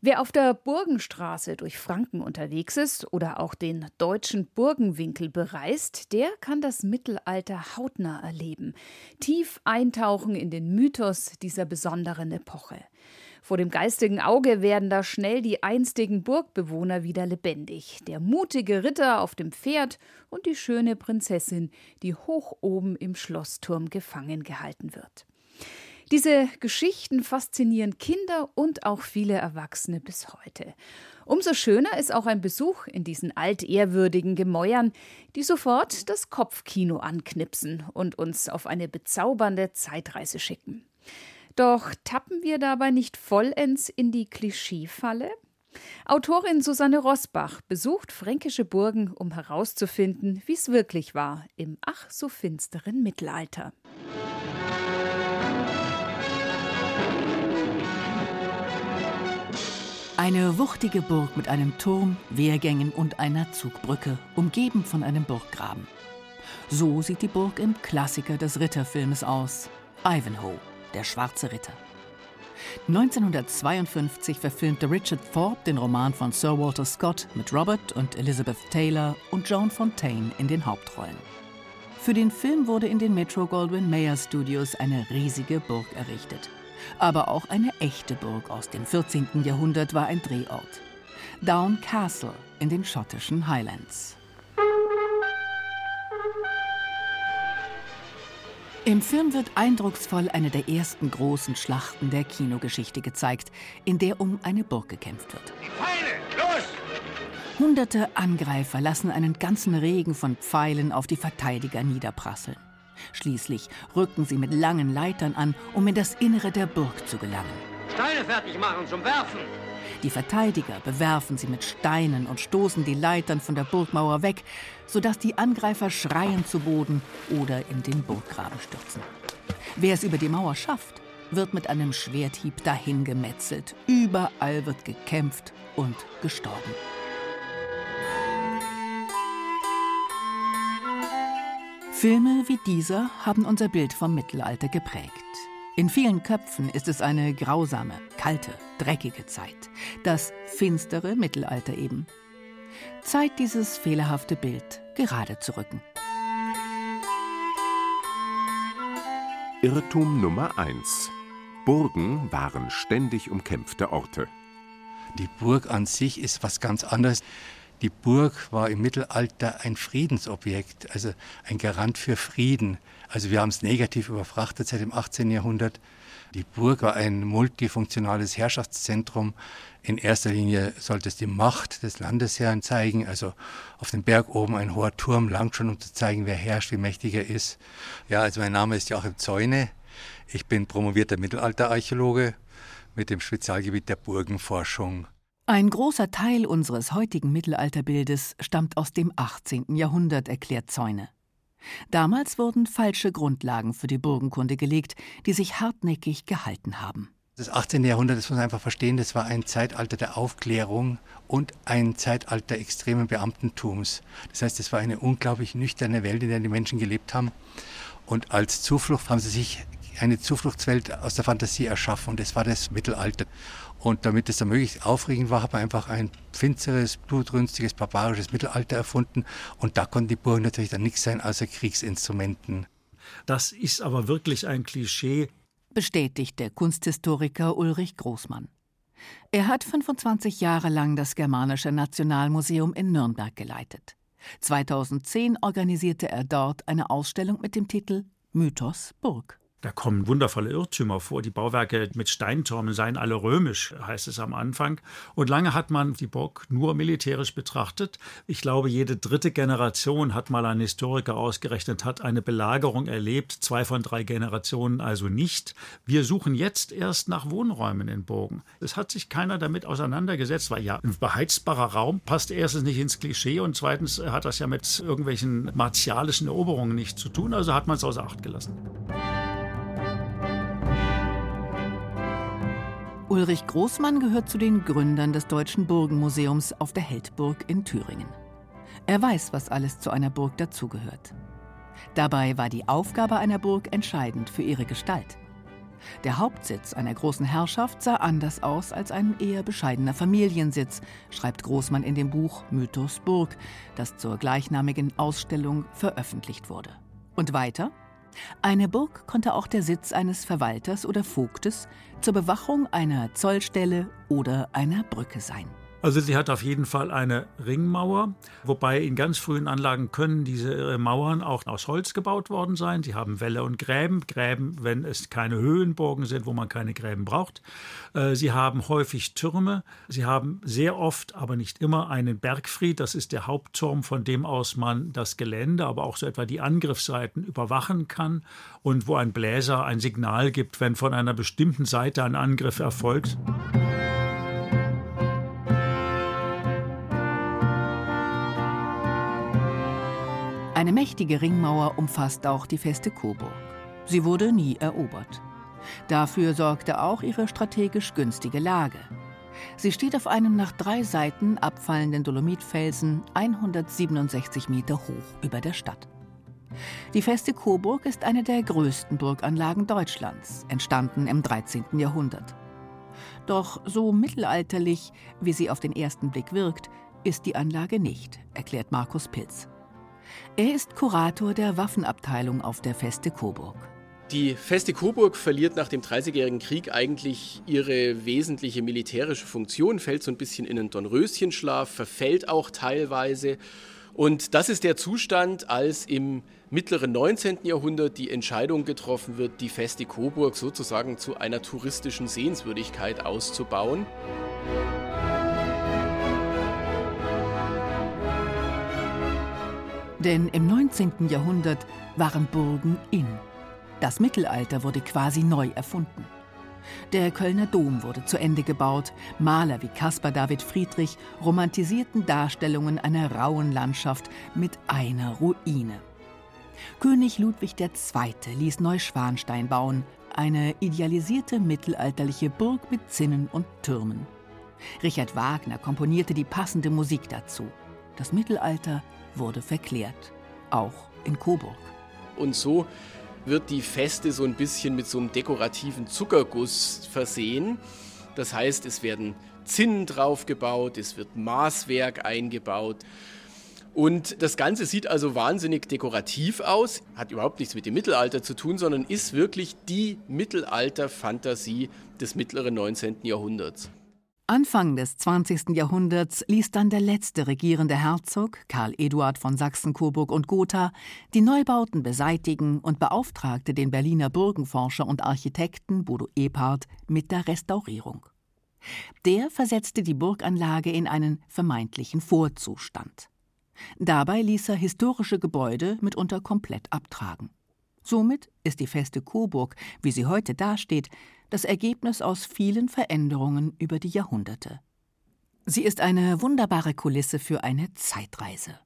Wer auf der Burgenstraße durch Franken unterwegs ist oder auch den deutschen Burgenwinkel bereist, der kann das Mittelalter hautnah erleben, tief eintauchen in den Mythos dieser besonderen Epoche. Vor dem geistigen Auge werden da schnell die einstigen Burgbewohner wieder lebendig. Der mutige Ritter auf dem Pferd und die schöne Prinzessin, die hoch oben im Schlossturm gefangen gehalten wird. Diese Geschichten faszinieren Kinder und auch viele Erwachsene bis heute. Umso schöner ist auch ein Besuch in diesen altehrwürdigen Gemäuern, die sofort das Kopfkino anknipsen und uns auf eine bezaubernde Zeitreise schicken. Doch tappen wir dabei nicht vollends in die Klischeefalle? Autorin Susanne Rosbach besucht fränkische Burgen, um herauszufinden, wie es wirklich war im ach so finsteren Mittelalter. Eine wuchtige Burg mit einem Turm, Wehrgängen und einer Zugbrücke, umgeben von einem Burggraben. So sieht die Burg im Klassiker des Ritterfilmes aus, Ivanhoe, der schwarze Ritter. 1952 verfilmte Richard Thorpe den Roman von Sir Walter Scott mit Robert und Elizabeth Taylor und Joan Fontaine in den Hauptrollen. Für den Film wurde in den Metro Goldwyn Mayer Studios eine riesige Burg errichtet. Aber auch eine echte Burg aus dem 14. Jahrhundert war ein Drehort. Down Castle in den schottischen Highlands. Im Film wird eindrucksvoll eine der ersten großen Schlachten der Kinogeschichte gezeigt, in der um eine Burg gekämpft wird. Die Pfeile, los! Hunderte Angreifer lassen einen ganzen Regen von Pfeilen auf die Verteidiger niederprasseln. Schließlich rücken sie mit langen Leitern an, um in das Innere der Burg zu gelangen. Steine fertig machen zum Werfen! Die Verteidiger bewerfen sie mit Steinen und stoßen die Leitern von der Burgmauer weg, sodass die Angreifer schreiend zu Boden oder in den Burggraben stürzen. Wer es über die Mauer schafft, wird mit einem Schwerthieb dahingemetzelt. Überall wird gekämpft und gestorben. Filme wie dieser haben unser Bild vom Mittelalter geprägt. In vielen Köpfen ist es eine grausame, kalte, dreckige Zeit. Das finstere Mittelalter eben. Zeit, dieses fehlerhafte Bild gerade zu rücken. Irrtum Nummer 1. Burgen waren ständig umkämpfte Orte. Die Burg an sich ist was ganz anderes. Die Burg war im Mittelalter ein Friedensobjekt, also ein Garant für Frieden. Also wir haben es negativ überfrachtet seit dem 18. Jahrhundert. Die Burg war ein multifunktionales Herrschaftszentrum. In erster Linie sollte es die Macht des Landesherrn zeigen, also auf dem Berg oben ein hoher Turm, lang schon, um zu zeigen, wer herrscht, wie mächtig er ist. Ja, also mein Name ist Joachim Zäune. Ich bin promovierter Mittelalterarchäologe mit dem Spezialgebiet der Burgenforschung. Ein großer Teil unseres heutigen Mittelalterbildes stammt aus dem 18. Jahrhundert, erklärt Zäune. Damals wurden falsche Grundlagen für die Burgenkunde gelegt, die sich hartnäckig gehalten haben. Das 18. Jahrhundert, das muss man einfach verstehen, das war ein Zeitalter der Aufklärung und ein Zeitalter extremen Beamtentums. Das heißt, es war eine unglaublich nüchterne Welt, in der die Menschen gelebt haben. Und als Zuflucht haben sie sich eine Zufluchtswelt aus der Fantasie erschaffen und das war das Mittelalter. Und damit es dann möglichst aufregend war, hat man einfach ein finsteres, blutrünstiges, barbarisches Mittelalter erfunden. Und da konnten die Burgen natürlich dann nichts sein außer Kriegsinstrumenten. Das ist aber wirklich ein Klischee, bestätigt der Kunsthistoriker Ulrich Großmann. Er hat 25 Jahre lang das Germanische Nationalmuseum in Nürnberg geleitet. 2010 organisierte er dort eine Ausstellung mit dem Titel Mythos Burg. Da kommen wundervolle Irrtümer vor. Die Bauwerke mit Steintürmen seien alle römisch, heißt es am Anfang. Und lange hat man die Burg nur militärisch betrachtet. Ich glaube, jede dritte Generation hat mal ein Historiker ausgerechnet, hat eine Belagerung erlebt. Zwei von drei Generationen also nicht. Wir suchen jetzt erst nach Wohnräumen in Burgen. Es hat sich keiner damit auseinandergesetzt, weil ja, ein beheizbarer Raum passt erstens nicht ins Klischee und zweitens hat das ja mit irgendwelchen martialischen Eroberungen nichts zu tun. Also hat man es außer Acht gelassen. Ulrich Großmann gehört zu den Gründern des Deutschen Burgenmuseums auf der Heldburg in Thüringen. Er weiß, was alles zu einer Burg dazugehört. Dabei war die Aufgabe einer Burg entscheidend für ihre Gestalt. Der Hauptsitz einer großen Herrschaft sah anders aus als ein eher bescheidener Familiensitz, schreibt Großmann in dem Buch Mythos Burg, das zur gleichnamigen Ausstellung veröffentlicht wurde. Und weiter? Eine Burg konnte auch der Sitz eines Verwalters oder Vogtes zur Bewachung einer Zollstelle oder einer Brücke sein. Also sie hat auf jeden Fall eine Ringmauer, wobei in ganz frühen Anlagen können diese äh, Mauern auch aus Holz gebaut worden sein. Sie haben Wälle und Gräben, Gräben, wenn es keine Höhenburgen sind, wo man keine Gräben braucht. Äh, sie haben häufig Türme. Sie haben sehr oft, aber nicht immer, einen Bergfried. Das ist der Hauptturm, von dem aus man das Gelände, aber auch so etwa die Angriffsseiten überwachen kann und wo ein Bläser ein Signal gibt, wenn von einer bestimmten Seite ein Angriff erfolgt. Eine mächtige Ringmauer umfasst auch die feste Coburg. Sie wurde nie erobert. Dafür sorgte auch ihre strategisch günstige Lage. Sie steht auf einem nach drei Seiten abfallenden Dolomitfelsen 167 Meter hoch über der Stadt. Die feste Coburg ist eine der größten Burganlagen Deutschlands, entstanden im 13. Jahrhundert. Doch so mittelalterlich, wie sie auf den ersten Blick wirkt, ist die Anlage nicht, erklärt Markus Pilz. Er ist Kurator der Waffenabteilung auf der Feste Coburg. Die Feste Coburg verliert nach dem Dreißigjährigen Krieg eigentlich ihre wesentliche militärische Funktion, fällt so ein bisschen in einen Dornröschenschlaf, verfällt auch teilweise. Und das ist der Zustand, als im mittleren 19. Jahrhundert die Entscheidung getroffen wird, die Feste Coburg sozusagen zu einer touristischen Sehenswürdigkeit auszubauen. Denn im 19. Jahrhundert waren Burgen in. Das Mittelalter wurde quasi neu erfunden. Der Kölner Dom wurde zu Ende gebaut. Maler wie Caspar David Friedrich romantisierten Darstellungen einer rauen Landschaft mit einer Ruine. König Ludwig II. ließ Neuschwanstein bauen, eine idealisierte mittelalterliche Burg mit Zinnen und Türmen. Richard Wagner komponierte die passende Musik dazu. Das Mittelalter wurde verklärt, auch in Coburg. Und so wird die Feste so ein bisschen mit so einem dekorativen Zuckerguss versehen. Das heißt, es werden Zinnen draufgebaut, es wird Maßwerk eingebaut. Und das Ganze sieht also wahnsinnig dekorativ aus, hat überhaupt nichts mit dem Mittelalter zu tun, sondern ist wirklich die Mittelalter-Fantasie des mittleren 19. Jahrhunderts. Anfang des 20. Jahrhunderts ließ dann der letzte regierende Herzog, Karl Eduard von Sachsen-Coburg und Gotha, die Neubauten beseitigen und beauftragte den Berliner Burgenforscher und Architekten Bodo Ebhardt mit der Restaurierung. Der versetzte die Burganlage in einen vermeintlichen Vorzustand. Dabei ließ er historische Gebäude mitunter komplett abtragen. Somit ist die feste Coburg, wie sie heute dasteht, das Ergebnis aus vielen Veränderungen über die Jahrhunderte. Sie ist eine wunderbare Kulisse für eine Zeitreise.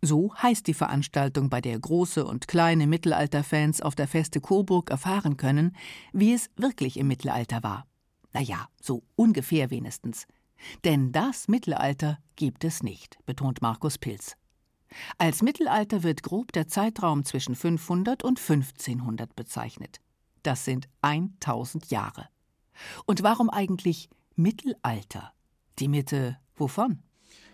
So heißt die Veranstaltung, bei der große und kleine Mittelalterfans auf der Feste Coburg erfahren können, wie es wirklich im Mittelalter war. Naja, so ungefähr wenigstens. Denn das Mittelalter gibt es nicht, betont Markus Pilz. Als Mittelalter wird grob der Zeitraum zwischen 500 und 1500 bezeichnet. Das sind 1000 Jahre. Und warum eigentlich Mittelalter? Die Mitte wovon?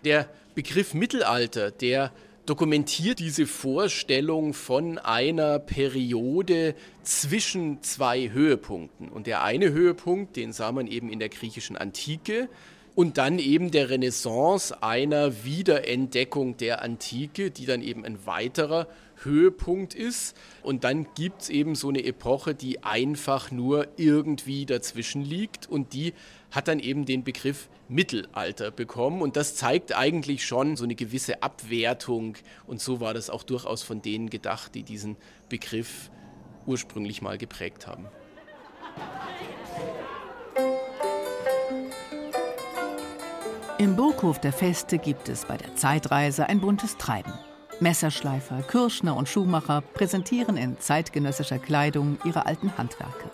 Der Begriff Mittelalter, der dokumentiert diese Vorstellung von einer Periode zwischen zwei Höhepunkten. Und der eine Höhepunkt, den sah man eben in der griechischen Antike, und dann eben der Renaissance einer Wiederentdeckung der Antike, die dann eben ein weiterer Höhepunkt ist. Und dann gibt es eben so eine Epoche, die einfach nur irgendwie dazwischen liegt und die hat dann eben den Begriff Mittelalter bekommen. Und das zeigt eigentlich schon so eine gewisse Abwertung. Und so war das auch durchaus von denen gedacht, die diesen Begriff ursprünglich mal geprägt haben. Im Burghof der Feste gibt es bei der Zeitreise ein buntes Treiben. Messerschleifer, Kirschner und Schuhmacher präsentieren in zeitgenössischer Kleidung ihre alten Handwerke.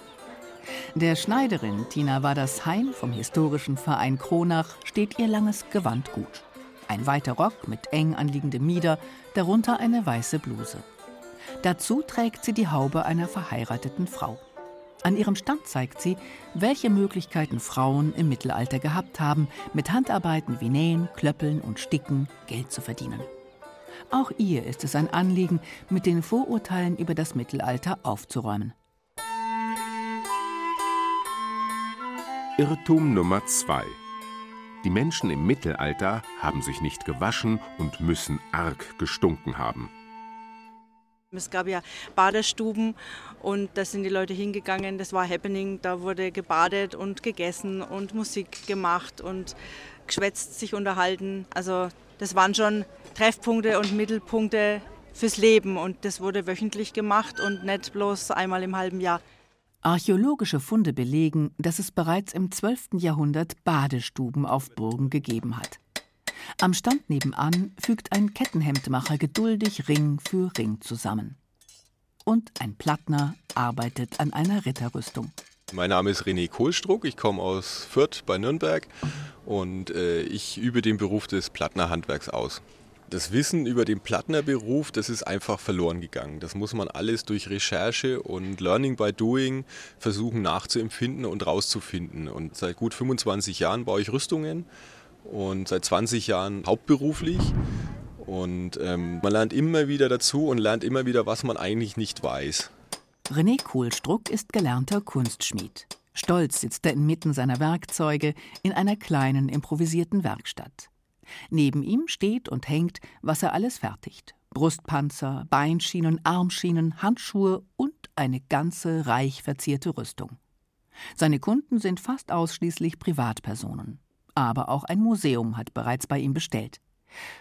Der Schneiderin Tina Wadersheim vom historischen Verein Kronach steht ihr langes Gewand gut. Ein weiter Rock mit eng anliegendem Mieder, darunter eine weiße Bluse. Dazu trägt sie die Haube einer verheirateten Frau. An ihrem Stand zeigt sie, welche Möglichkeiten Frauen im Mittelalter gehabt haben, mit Handarbeiten wie Nähen, Klöppeln und Sticken Geld zu verdienen. Auch ihr ist es ein Anliegen, mit den Vorurteilen über das Mittelalter aufzuräumen. Irrtum Nummer 2. Die Menschen im Mittelalter haben sich nicht gewaschen und müssen arg gestunken haben. Es gab ja Badestuben und da sind die Leute hingegangen, das war Happening, da wurde gebadet und gegessen und Musik gemacht und geschwätzt, sich unterhalten. Also das waren schon Treffpunkte und Mittelpunkte fürs Leben und das wurde wöchentlich gemacht und nicht bloß einmal im halben Jahr. Archäologische Funde belegen, dass es bereits im 12. Jahrhundert Badestuben auf Burgen gegeben hat. Am Stand nebenan fügt ein Kettenhemdmacher geduldig Ring für Ring zusammen. Und ein Plattner arbeitet an einer Ritterrüstung. Mein Name ist René Kohlstruck, ich komme aus Fürth bei Nürnberg und äh, ich übe den Beruf des Plattnerhandwerks aus. Das Wissen über den Plattnerberuf, das ist einfach verloren gegangen. Das muss man alles durch Recherche und Learning by Doing versuchen nachzuempfinden und rauszufinden. Und seit gut 25 Jahren baue ich Rüstungen und seit 20 Jahren hauptberuflich. Und ähm, man lernt immer wieder dazu und lernt immer wieder, was man eigentlich nicht weiß. René Kohlstruck ist gelernter Kunstschmied. Stolz sitzt er inmitten seiner Werkzeuge in einer kleinen improvisierten Werkstatt. Neben ihm steht und hängt, was er alles fertigt. Brustpanzer, Beinschienen, Armschienen, Handschuhe und eine ganze reich verzierte Rüstung. Seine Kunden sind fast ausschließlich Privatpersonen. Aber auch ein Museum hat bereits bei ihm bestellt.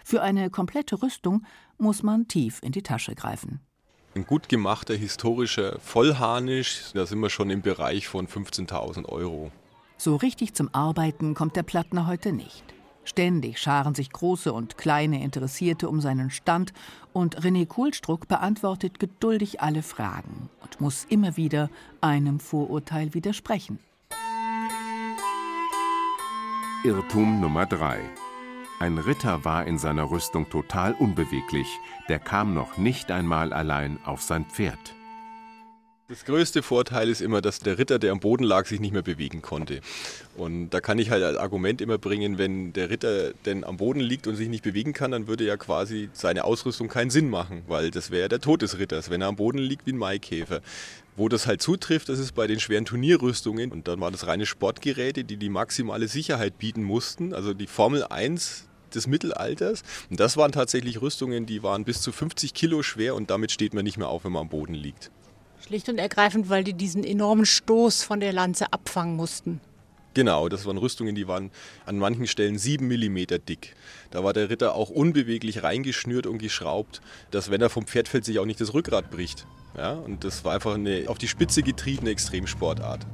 Für eine komplette Rüstung muss man tief in die Tasche greifen. Ein gut gemachter historischer Vollharnisch, da sind wir schon im Bereich von 15.000 Euro. So richtig zum Arbeiten kommt der Plattner heute nicht. Ständig scharen sich große und kleine Interessierte um seinen Stand und René Kohlstruck beantwortet geduldig alle Fragen und muss immer wieder einem Vorurteil widersprechen. Irrtum Nummer 3. Ein Ritter war in seiner Rüstung total unbeweglich, der kam noch nicht einmal allein auf sein Pferd. Das größte Vorteil ist immer, dass der Ritter, der am Boden lag, sich nicht mehr bewegen konnte. Und da kann ich halt als Argument immer bringen, wenn der Ritter denn am Boden liegt und sich nicht bewegen kann, dann würde ja quasi seine Ausrüstung keinen Sinn machen, weil das wäre der Tod des Ritters, wenn er am Boden liegt wie ein Maikäfer. Wo das halt zutrifft, das ist bei den schweren Turnierrüstungen. Und dann waren das reine Sportgeräte, die die maximale Sicherheit bieten mussten. Also die Formel 1 des Mittelalters. Und das waren tatsächlich Rüstungen, die waren bis zu 50 Kilo schwer und damit steht man nicht mehr auf, wenn man am Boden liegt. Schlicht und ergreifend, weil die diesen enormen Stoß von der Lanze abfangen mussten. Genau, das waren Rüstungen, die waren an manchen Stellen sieben Millimeter dick. Da war der Ritter auch unbeweglich reingeschnürt und geschraubt, dass wenn er vom Pferd fällt, sich auch nicht das Rückgrat bricht. Ja, und das war einfach eine auf die Spitze getriebene Extremsportart.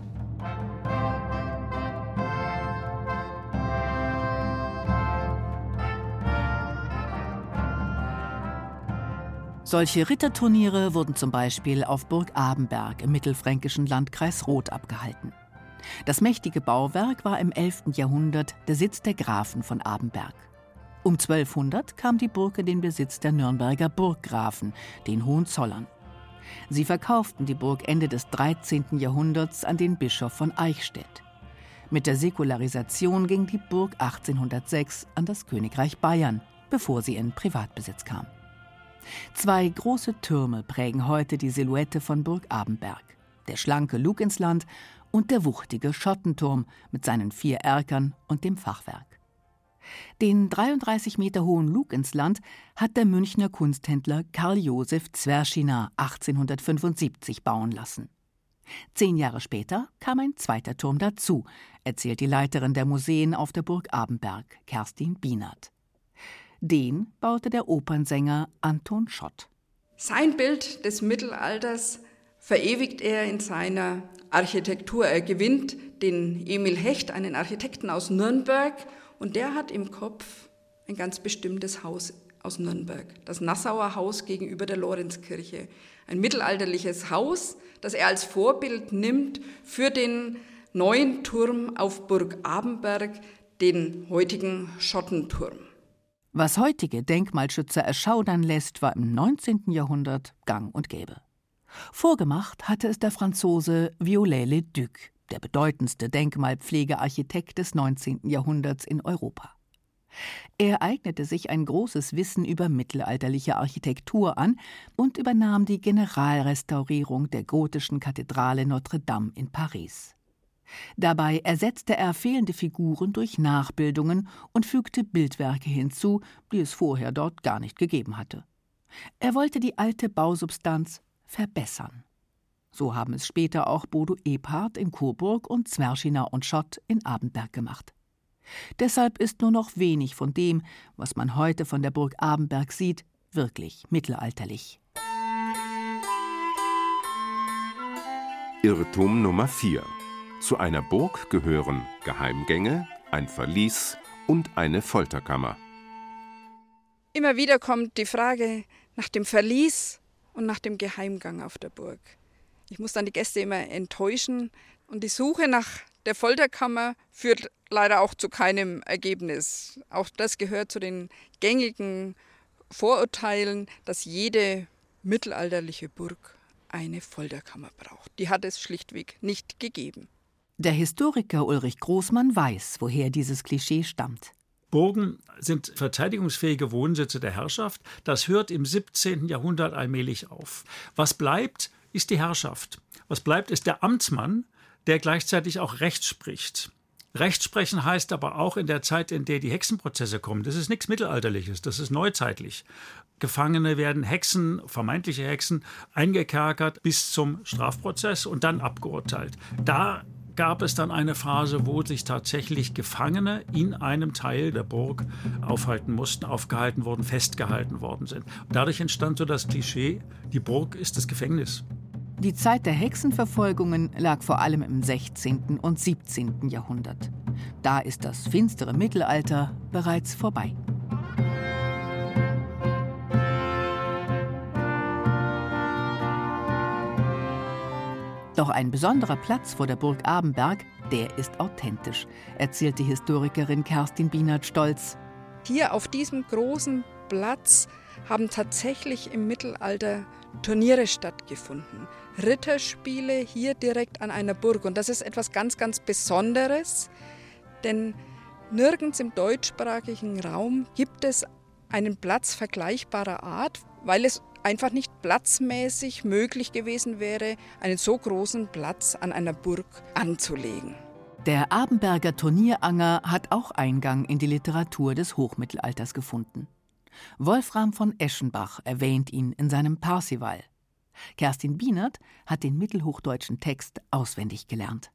Solche Ritterturniere wurden zum Beispiel auf Burg Abenberg im mittelfränkischen Landkreis Roth abgehalten. Das mächtige Bauwerk war im 11. Jahrhundert der Sitz der Grafen von Abenberg. Um 1200 kam die Burg in den Besitz der Nürnberger Burggrafen, den Hohenzollern. Sie verkauften die Burg Ende des 13. Jahrhunderts an den Bischof von Eichstätt. Mit der Säkularisation ging die Burg 1806 an das Königreich Bayern, bevor sie in Privatbesitz kam. Zwei große Türme prägen heute die Silhouette von Burg Abenberg. Der schlanke Luginsland und der wuchtige Schottenturm mit seinen vier Erkern und dem Fachwerk. Den 33 Meter hohen Luginsland hat der Münchner Kunsthändler Karl Josef Zwerschina 1875 bauen lassen. Zehn Jahre später kam ein zweiter Turm dazu, erzählt die Leiterin der Museen auf der Burg Abenberg, Kerstin Bienert. Den baute der Opernsänger Anton Schott. Sein Bild des Mittelalters verewigt er in seiner Architektur. Er gewinnt den Emil Hecht, einen Architekten aus Nürnberg, und der hat im Kopf ein ganz bestimmtes Haus aus Nürnberg, das Nassauer Haus gegenüber der Lorenzkirche. Ein mittelalterliches Haus, das er als Vorbild nimmt für den neuen Turm auf Burg Abenberg, den heutigen Schottenturm. Was heutige Denkmalschützer erschaudern lässt, war im 19. Jahrhundert gang und gäbe. Vorgemacht hatte es der Franzose Viollet-le-Duc, der bedeutendste Denkmalpflegearchitekt des 19. Jahrhunderts in Europa. Er eignete sich ein großes Wissen über mittelalterliche Architektur an und übernahm die Generalrestaurierung der gotischen Kathedrale Notre Dame in Paris. Dabei ersetzte er fehlende Figuren durch Nachbildungen und fügte Bildwerke hinzu, die es vorher dort gar nicht gegeben hatte. Er wollte die alte Bausubstanz verbessern. So haben es später auch Bodo Ebhardt in Coburg und Zwerschiner und Schott in Abenberg gemacht. Deshalb ist nur noch wenig von dem, was man heute von der Burg Abenberg sieht, wirklich mittelalterlich. Irrtum Nummer 4. Zu einer Burg gehören Geheimgänge, ein Verlies und eine Folterkammer. Immer wieder kommt die Frage nach dem Verlies und nach dem Geheimgang auf der Burg. Ich muss dann die Gäste immer enttäuschen und die Suche nach der Folterkammer führt leider auch zu keinem Ergebnis. Auch das gehört zu den gängigen Vorurteilen, dass jede mittelalterliche Burg eine Folterkammer braucht. Die hat es schlichtweg nicht gegeben. Der Historiker Ulrich Großmann weiß, woher dieses Klischee stammt. Burgen sind verteidigungsfähige Wohnsitze der Herrschaft. Das hört im 17. Jahrhundert allmählich auf. Was bleibt, ist die Herrschaft. Was bleibt, ist der Amtsmann, der gleichzeitig auch Recht spricht. Rechtsprechen heißt aber auch in der Zeit, in der die Hexenprozesse kommen. Das ist nichts Mittelalterliches, das ist neuzeitlich. Gefangene werden Hexen, vermeintliche Hexen, eingekerkert bis zum Strafprozess und dann abgeurteilt. Da gab es dann eine Phase, wo sich tatsächlich Gefangene in einem Teil der Burg aufhalten mussten, aufgehalten wurden, festgehalten worden sind. Dadurch entstand so das Klischee, die Burg ist das Gefängnis. Die Zeit der Hexenverfolgungen lag vor allem im 16. und 17. Jahrhundert. Da ist das finstere Mittelalter bereits vorbei. Doch ein besonderer Platz vor der Burg Abenberg, der ist authentisch, erzählt die Historikerin Kerstin Bienert stolz. Hier auf diesem großen Platz haben tatsächlich im Mittelalter Turniere stattgefunden. Ritterspiele hier direkt an einer Burg. Und das ist etwas ganz, ganz Besonderes, denn nirgends im deutschsprachigen Raum gibt es einen Platz vergleichbarer Art, weil es einfach nicht platzmäßig möglich gewesen wäre, einen so großen Platz an einer Burg anzulegen. Der Abenberger Turnieranger hat auch Eingang in die Literatur des Hochmittelalters gefunden. Wolfram von Eschenbach erwähnt ihn in seinem Parsival. Kerstin Bienert hat den mittelhochdeutschen Text auswendig gelernt.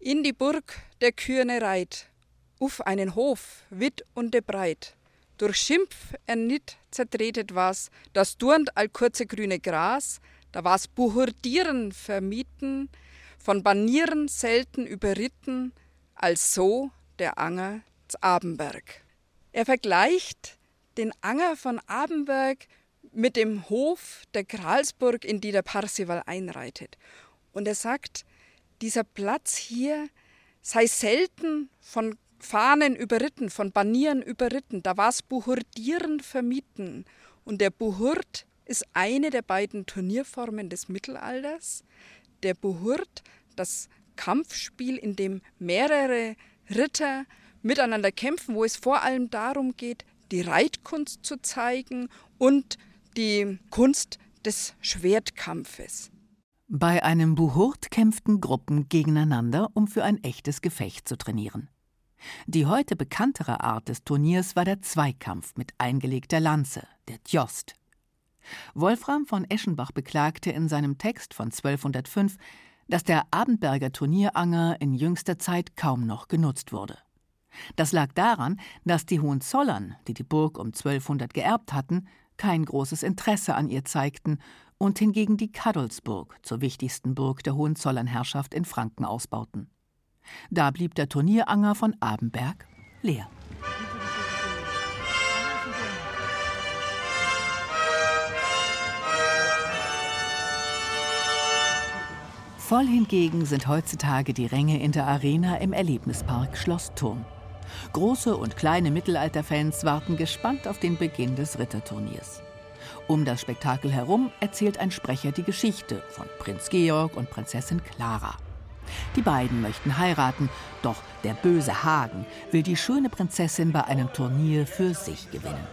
In die Burg der Kürne reit, uff einen Hof, wit und de breit. Durch Schimpf ernitt zertretet was, das turnt all kurze grüne Gras, da war's Buhurdieren vermieten, von Banieren selten überritten, als so der Anger z Abenberg. Er vergleicht den Anger von Abenberg mit dem Hof der Gralsburg, in die der Parsival einreitet. Und er sagt, dieser Platz hier sei selten von Fahnen überritten, von Banieren überritten. Da war es Buhurdieren vermieten. Und der Buhurt ist eine der beiden Turnierformen des Mittelalters. Der Buhurt, das Kampfspiel, in dem mehrere Ritter miteinander kämpfen, wo es vor allem darum geht, die Reitkunst zu zeigen und die Kunst des Schwertkampfes. Bei einem Buhurt kämpften Gruppen gegeneinander, um für ein echtes Gefecht zu trainieren. Die heute bekanntere Art des Turniers war der Zweikampf mit eingelegter Lanze, der Tjost. Wolfram von Eschenbach beklagte in seinem Text von 1205, dass der Abendberger Turnieranger in jüngster Zeit kaum noch genutzt wurde. Das lag daran, dass die Hohenzollern, die die Burg um 1200 geerbt hatten, kein großes Interesse an ihr zeigten und hingegen die Kadolsburg zur wichtigsten Burg der Hohenzollernherrschaft in Franken ausbauten. Da blieb der Turnieranger von Abenberg leer. Voll hingegen sind heutzutage die Ränge in der Arena im Erlebnispark Schloss Turm. Große und kleine Mittelalterfans warten gespannt auf den Beginn des Ritterturniers. Um das Spektakel herum erzählt ein Sprecher die Geschichte von Prinz Georg und Prinzessin Clara. Die beiden möchten heiraten, doch der böse Hagen will die schöne Prinzessin bei einem Turnier für sich gewinnen.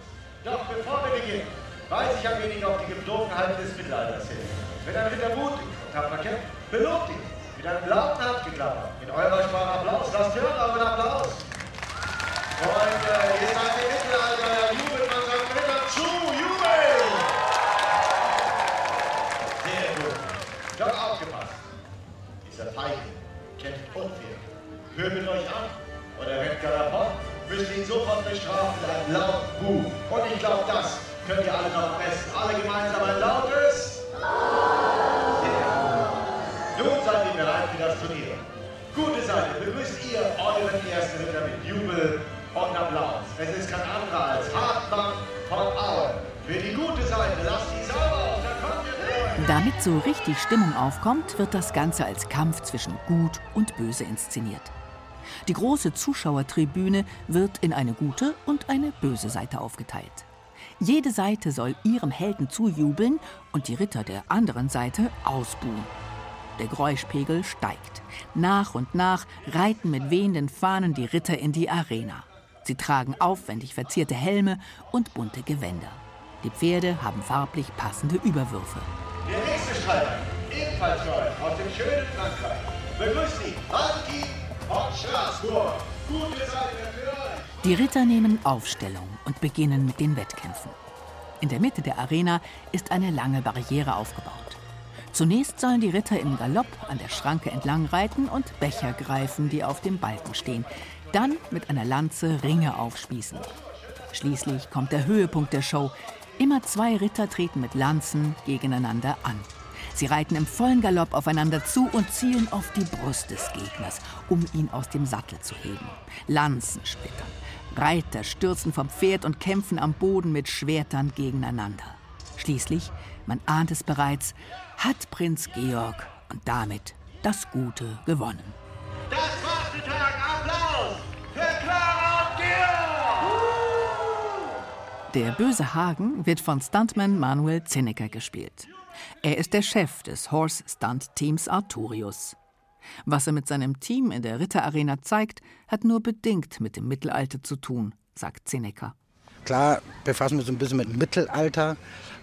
Doch bevor wir beginnen, weise ich ein wenig auf die Gepflogenheiten des Mittelalters hin. Wenn ein Ritter mutig und tapfer kämpft, belobt ihn mit einem lauten Handgeklapper. In eurer Sprache Applaus, lasst hören, einen Applaus. Freunde, ihr seid Dieser Feigling kämpft unfair. Pöbelt euch an oder rennt galopant, müsst ihr ihn sofort bestrafen mit einem lauten Buh. Und ich glaube, das könnt ihr alle noch am besten. Alle gemeinsam ein lautes... Nun seid ihr bereit für das Turnier. Gute Seite, begrüßt ihr euren ersten Ritter mit Jubel und Applaus. Es ist kein anderer als Hartmann von Aue. Für die gute Seite, lasst die sauber Damit so richtig Stimmung aufkommt, wird das Ganze als Kampf zwischen Gut und Böse inszeniert. Die große Zuschauertribüne wird in eine gute und eine böse Seite aufgeteilt. Jede Seite soll ihrem Helden zujubeln und die Ritter der anderen Seite ausbuhen. Der Geräuschpegel steigt. Nach und nach reiten mit wehenden Fahnen die Ritter in die Arena. Sie tragen aufwendig verzierte Helme und bunte Gewänder. Die Pferde haben farblich passende Überwürfe. Der nächste Streiter, ebenfalls neu, aus dem schönen Frankreich. Begrüßt ihn, Martin von Straßburg. Gute Seite für euch. Die Ritter nehmen Aufstellung und beginnen mit den Wettkämpfen. In der Mitte der Arena ist eine lange Barriere aufgebaut. Zunächst sollen die Ritter im Galopp an der Schranke entlang reiten und Becher greifen, die auf dem Balken stehen. Dann mit einer Lanze Ringe aufspießen. Schließlich kommt der Höhepunkt der Show. Immer zwei Ritter treten mit Lanzen gegeneinander an. Sie reiten im vollen Galopp aufeinander zu und zielen auf die Brust des Gegners, um ihn aus dem Sattel zu heben. Lanzen splittern. Reiter stürzen vom Pferd und kämpfen am Boden mit Schwertern gegeneinander. Schließlich, man ahnt es bereits, hat Prinz Georg und damit das Gute gewonnen. Das war's Der böse Hagen wird von Stuntman Manuel Zinnecker gespielt. Er ist der Chef des Horse Stunt Teams Arturius. Was er mit seinem Team in der Ritterarena zeigt, hat nur bedingt mit dem Mittelalter zu tun, sagt Zinnecker. Klar befassen wir uns ein bisschen mit dem Mittelalter,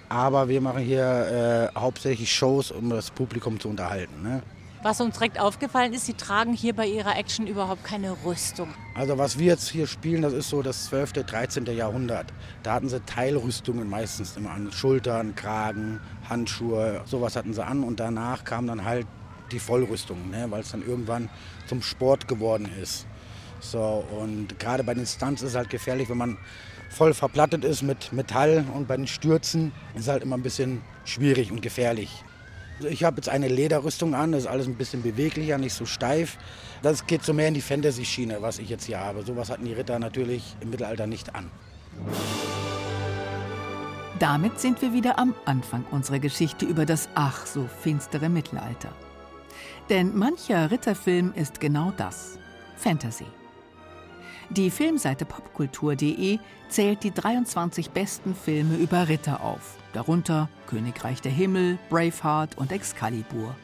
aber wir machen hier äh, hauptsächlich Shows, um das Publikum zu unterhalten. Ne? Was uns direkt aufgefallen ist, sie tragen hier bei ihrer Action überhaupt keine Rüstung. Also was wir jetzt hier spielen, das ist so das 12., 13. Jahrhundert. Da hatten sie Teilrüstungen meistens immer an. Schultern, Kragen, Handschuhe, sowas hatten sie an. Und danach kam dann halt die Vollrüstung, ne? weil es dann irgendwann zum Sport geworden ist. So, und gerade bei den Stunts ist es halt gefährlich, wenn man voll verplattet ist mit Metall und bei den Stürzen ist es halt immer ein bisschen schwierig und gefährlich. Ich habe jetzt eine Lederrüstung an, das ist alles ein bisschen beweglicher, nicht so steif. Das geht so mehr in die Fantasy-Schiene, was ich jetzt hier habe. Sowas hatten die Ritter natürlich im Mittelalter nicht an. Damit sind wir wieder am Anfang unserer Geschichte über das ach so finstere Mittelalter. Denn mancher Ritterfilm ist genau das: Fantasy. Die Filmseite popkultur.de zählt die 23 besten Filme über Ritter auf, darunter Königreich der Himmel, Braveheart und Excalibur,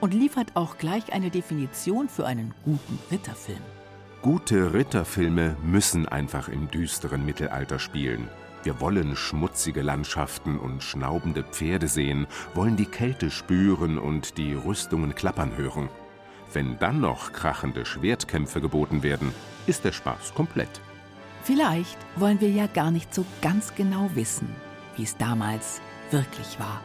und liefert auch gleich eine Definition für einen guten Ritterfilm. Gute Ritterfilme müssen einfach im düsteren Mittelalter spielen. Wir wollen schmutzige Landschaften und schnaubende Pferde sehen, wollen die Kälte spüren und die Rüstungen klappern hören. Wenn dann noch krachende Schwertkämpfe geboten werden, ist der Spaß komplett. Vielleicht wollen wir ja gar nicht so ganz genau wissen, wie es damals wirklich war.